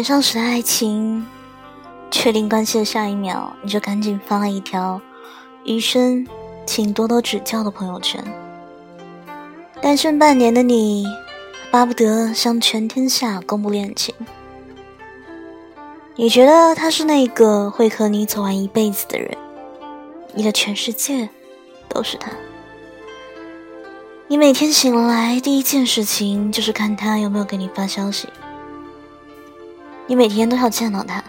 年少时的爱情，确定关系的下一秒，你就赶紧发了一条“余生请多多指教”的朋友圈。单身半年的你，巴不得向全天下公布恋情。你觉得他是那个会和你走完一辈子的人，你的全世界都是他。你每天醒来第一件事情就是看他有没有给你发消息。你每天都要见到他，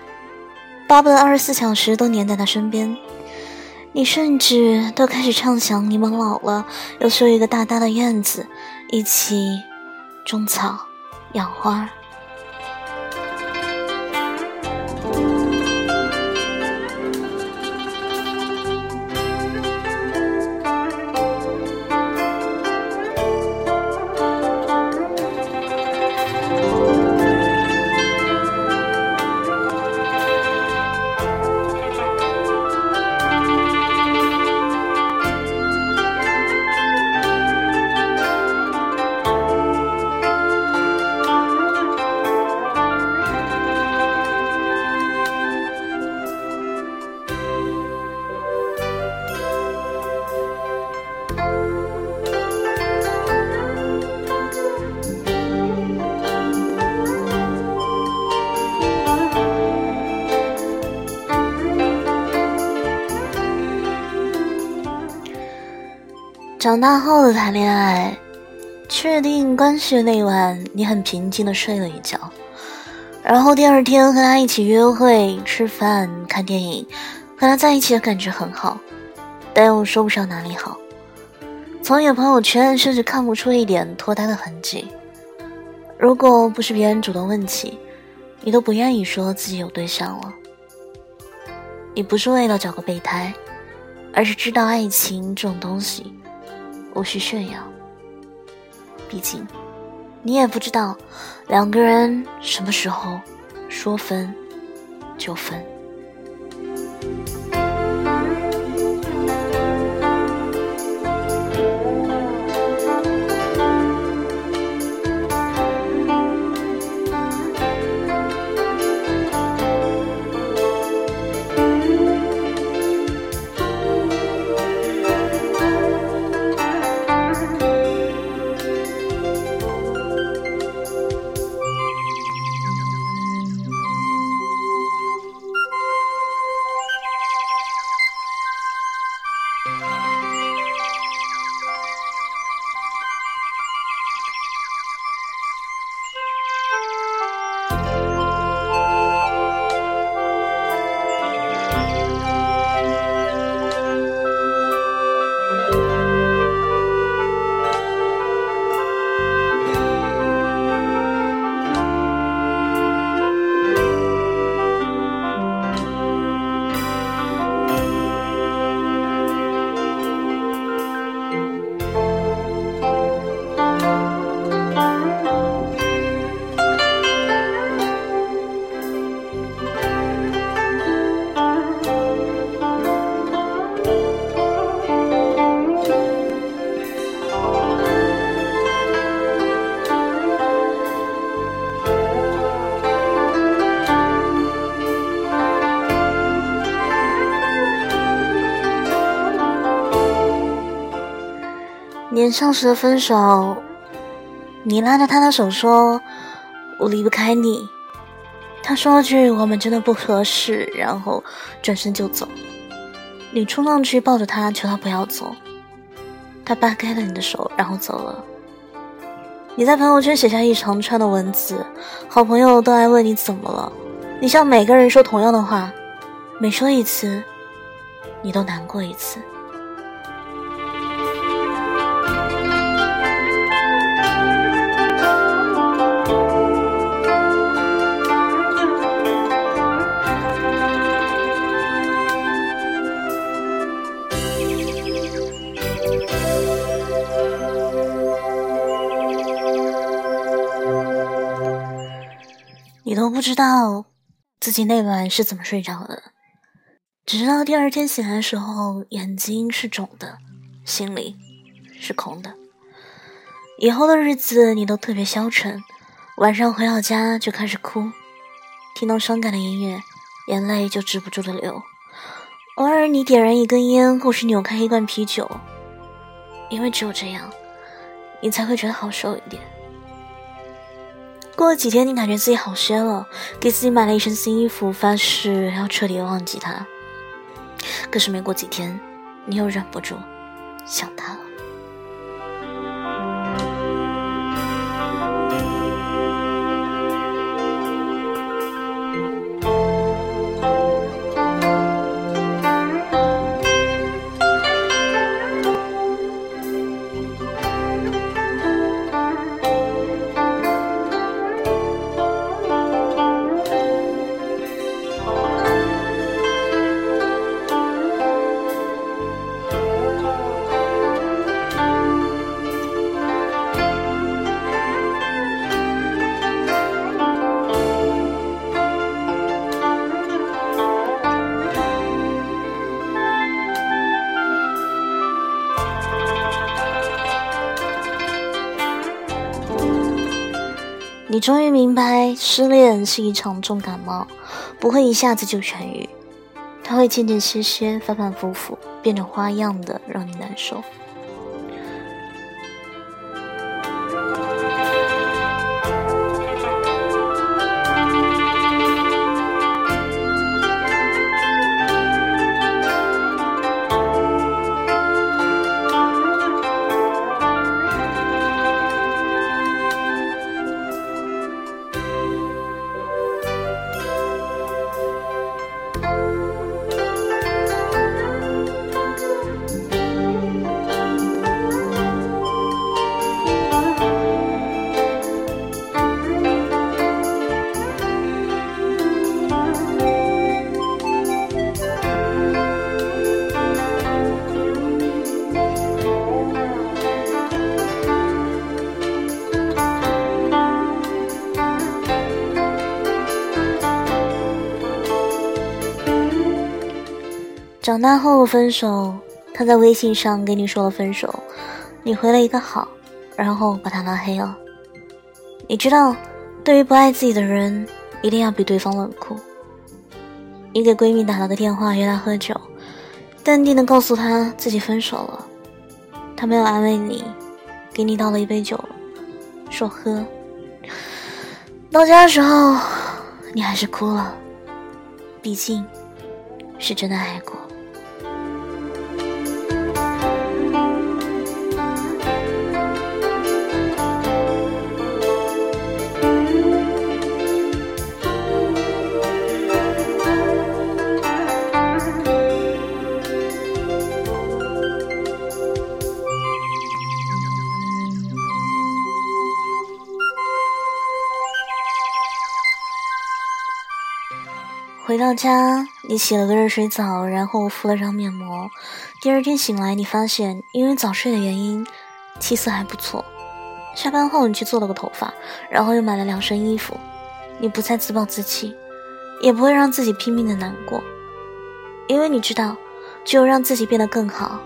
巴不得二十四小时都黏在他身边。你甚至都开始畅想，你们老了要修一个大大的院子，一起种草、养花。长大后的谈恋爱，确定关系的那晚，你很平静的睡了一觉，然后第二天和他一起约会、吃饭、看电影，和他在一起的感觉很好，但又说不上哪里好。从你的朋友圈甚至看不出一点脱单的痕迹。如果不是别人主动问起，你都不愿意说自己有对象了。你不是为了找个备胎，而是知道爱情这种东西。无需炫耀，毕竟你也不知道两个人什么时候说分就分。年少时的分手，你拉着他的手说：“我离不开你。”他说了句“我们真的不合适”，然后转身就走。你冲上去抱着他，求他不要走。他扒开了你的手，然后走了。你在朋友圈写下一长串的文字，好朋友都来问你怎么了。你向每个人说同样的话，每说一次，你都难过一次。道自己那晚是怎么睡着的，只知道第二天醒来的时候眼睛是肿的，心里是空的。以后的日子你都特别消沉，晚上回到家就开始哭，听到伤感的音乐，眼泪就止不住的流。偶尔你点燃一根烟，或是扭开一罐啤酒，因为只有这样，你才会觉得好受一点。过了几天，你感觉自己好些了，给自己买了一身新衣服，发誓要彻底忘记他。可是没过几天，你又忍不住想他了。你终于明白，失恋是一场重感冒，不会一下子就痊愈，它会渐渐歇歇、反反复复，变着花样的让你难受。长大后分手，他在微信上给你说了分手，你回了一个好，然后把他拉黑了。你知道，对于不爱自己的人，一定要比对方冷酷。你给闺蜜打了个电话约她喝酒，淡定的告诉她自己分手了。她没有安慰你，给你倒了一杯酒，说喝。到家的时候，你还是哭了，毕竟，是真的爱过。回到家，你洗了个热水澡，然后敷了张面膜。第二天醒来，你发现因为早睡的原因，气色还不错。下班后，你去做了个头发，然后又买了两身衣服。你不再自暴自弃，也不会让自己拼命的难过，因为你知道，只有让自己变得更好，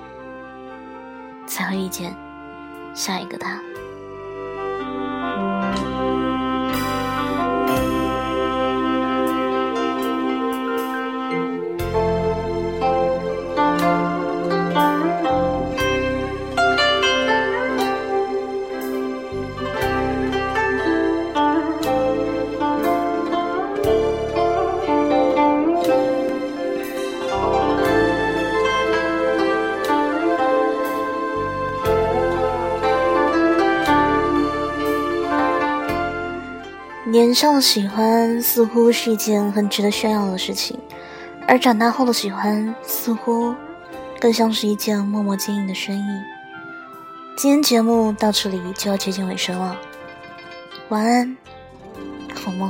才会遇见下一个他。年少喜欢似乎是一件很值得炫耀的事情，而长大后的喜欢似乎更像是一件默默经营的生意。今天节目到这里就要接近尾声了，晚安，好梦。